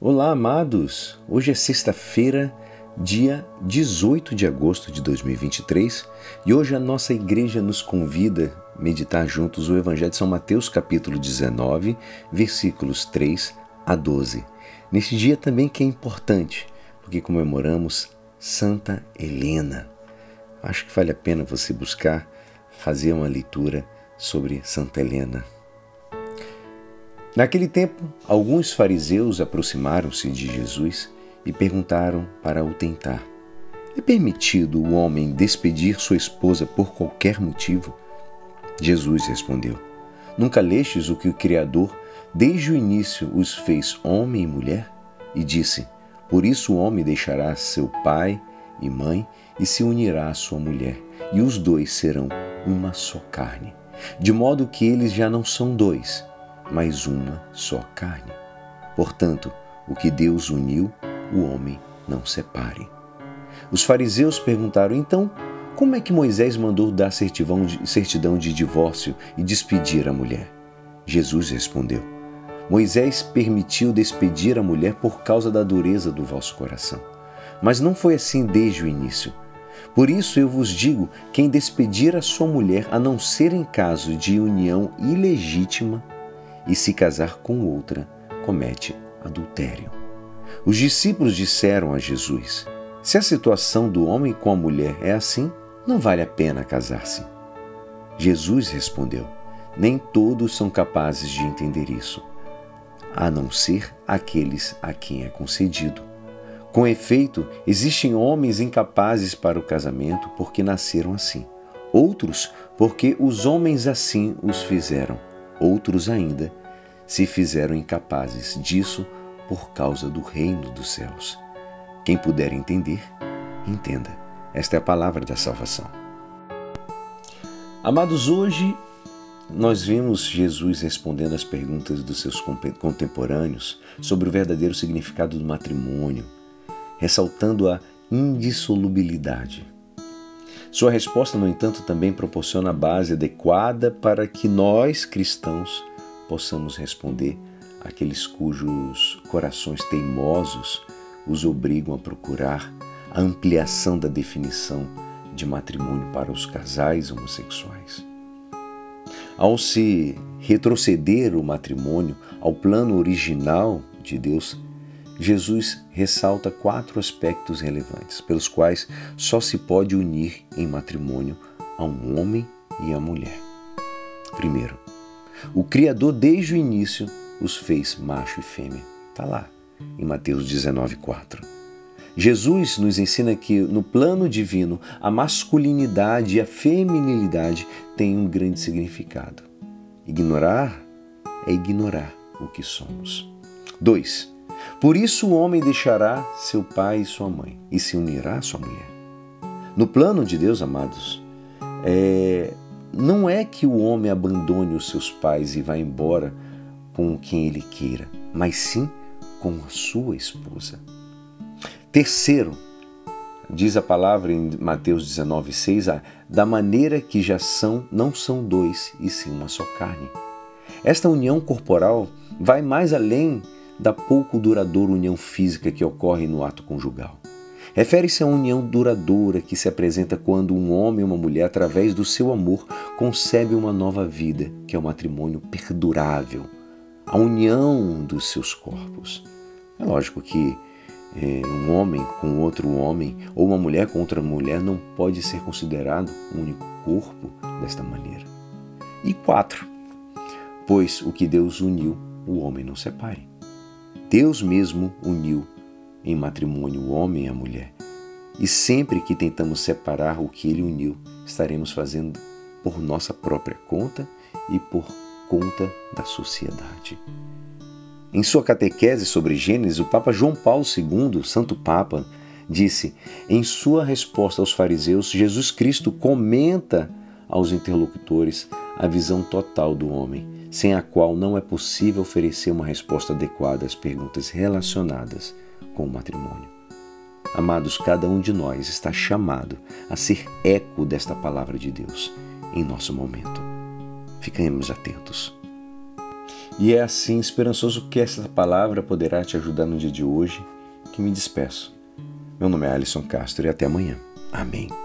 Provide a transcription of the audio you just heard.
Olá, amados! Hoje é sexta-feira, dia 18 de agosto de 2023, e hoje a nossa igreja nos convida a meditar juntos o Evangelho de São Mateus, capítulo 19, versículos 3 a 12. Neste dia também que é importante, porque comemoramos Santa Helena. Acho que vale a pena você buscar fazer uma leitura sobre Santa Helena. Naquele tempo, alguns fariseus aproximaram-se de Jesus e perguntaram para o tentar: É permitido o homem despedir sua esposa por qualquer motivo? Jesus respondeu: Nunca lestes o que o Criador, desde o início, os fez homem e mulher? E disse: Por isso o homem deixará seu pai e mãe e se unirá à sua mulher, e os dois serão uma só carne. De modo que eles já não são dois, mas uma só carne. Portanto, o que Deus uniu, o homem não separe. Os fariseus perguntaram então: como é que Moisés mandou dar certidão de divórcio e despedir a mulher? Jesus respondeu: Moisés permitiu despedir a mulher por causa da dureza do vosso coração. Mas não foi assim desde o início. Por isso eu vos digo: quem despedir a sua mulher, a não ser em caso de união ilegítima, e se casar com outra, comete adultério. Os discípulos disseram a Jesus: Se a situação do homem com a mulher é assim, não vale a pena casar-se. Jesus respondeu: Nem todos são capazes de entender isso, a não ser aqueles a quem é concedido. Com efeito, existem homens incapazes para o casamento porque nasceram assim, outros porque os homens assim os fizeram Outros ainda se fizeram incapazes disso por causa do reino dos céus. Quem puder entender, entenda. Esta é a palavra da salvação. Amados, hoje nós vimos Jesus respondendo às perguntas dos seus contemporâneos sobre o verdadeiro significado do matrimônio, ressaltando a indissolubilidade sua resposta, no entanto, também proporciona a base adequada para que nós, cristãos, possamos responder àqueles cujos corações teimosos os obrigam a procurar a ampliação da definição de matrimônio para os casais homossexuais. Ao se retroceder o matrimônio ao plano original de Deus, Jesus ressalta quatro aspectos relevantes, pelos quais só se pode unir em matrimônio a um homem e a mulher. Primeiro, o Criador desde o início os fez macho e fêmea. Está lá, em Mateus 19, 4. Jesus nos ensina que no plano divino a masculinidade e a feminilidade têm um grande significado. Ignorar é ignorar o que somos. 2. Por isso o homem deixará seu pai e sua mãe e se unirá à sua mulher. No plano de Deus, amados, é, não é que o homem abandone os seus pais e vá embora com quem ele queira, mas sim com a sua esposa. Terceiro, diz a palavra em Mateus 19,6, da maneira que já são, não são dois, e sim uma só carne. Esta união corporal vai mais além da pouco duradoura união física que ocorre no ato conjugal. Refere-se uma união duradoura que se apresenta quando um homem e uma mulher, através do seu amor, concebem uma nova vida, que é o matrimônio perdurável, a união dos seus corpos. É lógico que é, um homem com outro homem ou uma mulher com outra mulher não pode ser considerado um único corpo desta maneira. E quatro, pois o que Deus uniu, o homem não separe. Deus mesmo uniu em matrimônio o homem e a mulher. E sempre que tentamos separar o que ele uniu, estaremos fazendo por nossa própria conta e por conta da sociedade. Em sua catequese sobre Gênesis, o Papa João Paulo II, Santo Papa, disse: em sua resposta aos fariseus, Jesus Cristo comenta aos interlocutores a visão total do homem sem a qual não é possível oferecer uma resposta adequada às perguntas relacionadas com o matrimônio. Amados, cada um de nós está chamado a ser eco desta palavra de Deus em nosso momento. Fiquemos atentos. E é assim, esperançoso que essa palavra poderá te ajudar no dia de hoje, que me despeço. Meu nome é Alisson Castro e até amanhã. Amém.